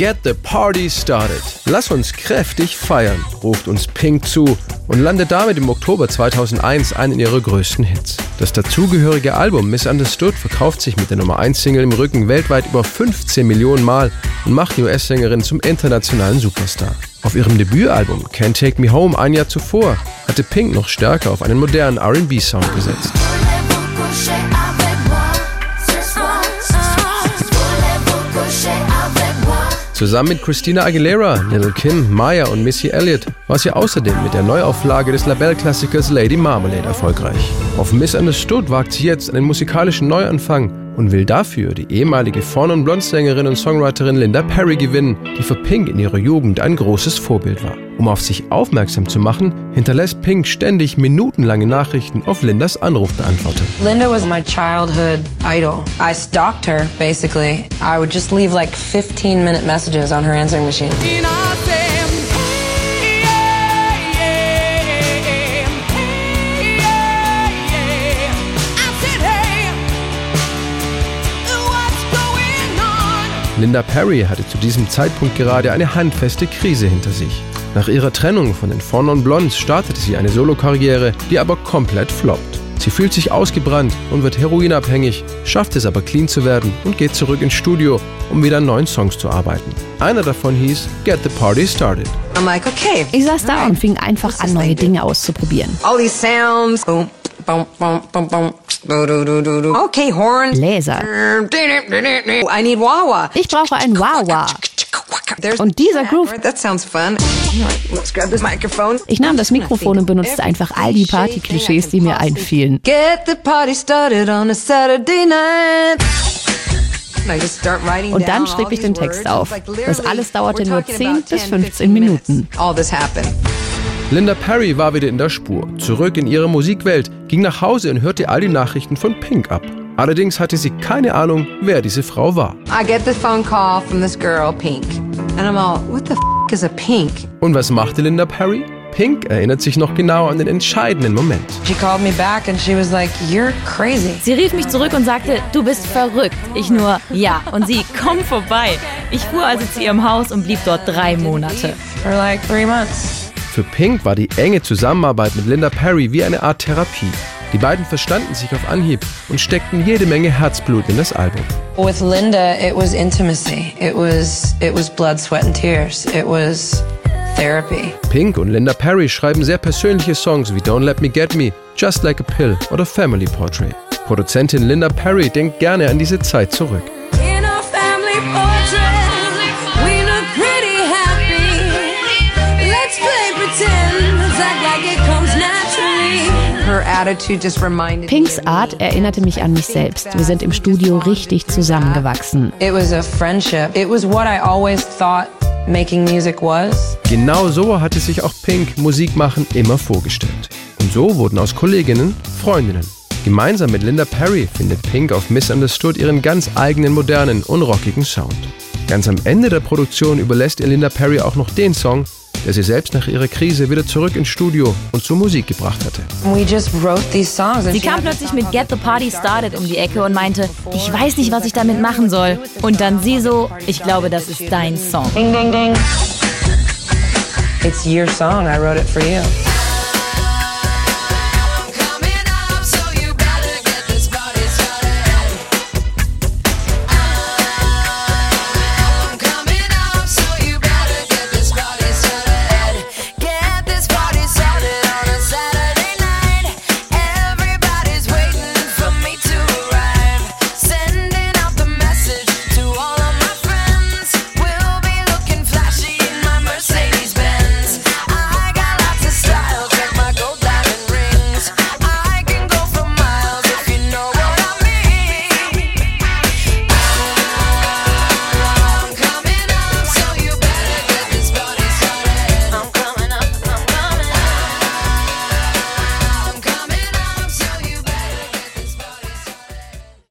Get the Party Started. Lass uns kräftig feiern, ruft uns Pink zu und landet damit im Oktober 2001 einen ihrer größten Hits. Das dazugehörige Album Misunderstood verkauft sich mit der Nummer 1 Single im Rücken weltweit über 15 Millionen Mal und macht die US-Sängerin zum internationalen Superstar. Auf ihrem Debütalbum Can't Take Me Home ein Jahr zuvor hatte Pink noch stärker auf einen modernen RB-Sound gesetzt. Zusammen mit Christina Aguilera, Little Kim, Maya und Missy Elliott war sie außerdem mit der Neuauflage des Labelle-Klassikers Lady Marmalade erfolgreich. Auf Misunderstood wagt sie jetzt einen musikalischen Neuanfang und will dafür die ehemalige Fawn und Blond-Sängerin und Songwriterin Linda Perry gewinnen, die für Pink in ihrer Jugend ein großes Vorbild war. Um auf sich aufmerksam zu machen, hinterlässt Pink ständig minutenlange Nachrichten auf Lindas Anrufbeantworter. Linda was my childhood idol. I stalked her basically. I would just leave like 15 minute messages on her answering machine. Linda Perry hatte zu diesem Zeitpunkt gerade eine handfeste Krise hinter sich. Nach ihrer Trennung von den Four Non Blondes startete sie eine Solokarriere, die aber komplett floppt. Sie fühlt sich ausgebrannt und wird heroinabhängig, schafft es aber clean zu werden und geht zurück ins Studio, um wieder an neuen Songs zu arbeiten. Einer davon hieß Get the Party Started. Like, okay. Ich saß da und fing einfach an, neue Dinge auszuprobieren. All these sounds. Boom, boom, boom, boom, boom. Okay, Horn. Bläser. I need Wawa. Ich brauche ein Wawa. Und dieser Groove. Ich nahm das Mikrofon und benutzte einfach all die Party-Klischees, die mir einfielen. Get the party started on a Saturday night. Und dann schrieb ich den Text auf. Das alles dauerte nur 10 bis 15 Minuten. Linda Perry war wieder in der Spur, zurück in ihre Musikwelt, ging nach Hause und hörte all die Nachrichten von Pink ab. Allerdings hatte sie keine Ahnung, wer diese Frau war. I get the phone call from this girl, Pink. And I'm all, what the f is a Pink? Und was machte Linda Perry? Pink erinnert sich noch genau an den entscheidenden Moment. She called me back and she was like, "You're crazy." Sie rief mich zurück und sagte, du bist verrückt. Ich nur, ja. Und sie, komm vorbei. Ich fuhr also zu ihrem Haus und blieb dort drei Monate. For like three months. Für Pink war die enge Zusammenarbeit mit Linda Perry wie eine Art Therapie. Die beiden verstanden sich auf Anhieb und steckten jede Menge Herzblut in das Album. With Linda, it was intimacy. It was it was blood, sweat and tears. It was therapy. Pink und Linda Perry schreiben sehr persönliche Songs wie Don't Let Me Get Me, Just Like a Pill oder Family Portrait. Produzentin Linda Perry denkt gerne an diese Zeit zurück. Pinks Art erinnerte mich an mich selbst. Wir sind im Studio richtig zusammengewachsen. Genau so hatte sich auch Pink Musik machen immer vorgestellt. Und so wurden aus Kolleginnen Freundinnen. Gemeinsam mit Linda Perry findet Pink auf Misunderstood ihren ganz eigenen modernen und rockigen Sound. Ganz am Ende der Produktion überlässt ihr Linda Perry auch noch den Song, der sie selbst nach ihrer Krise wieder zurück ins Studio und zur Musik gebracht hatte. Sie kam plötzlich mit Get the Party Started um die Ecke und meinte, ich weiß nicht, was ich damit machen soll. Und dann sie so, ich glaube, das ist dein Song. Ding, ding, ding. It's your song, I wrote it for you.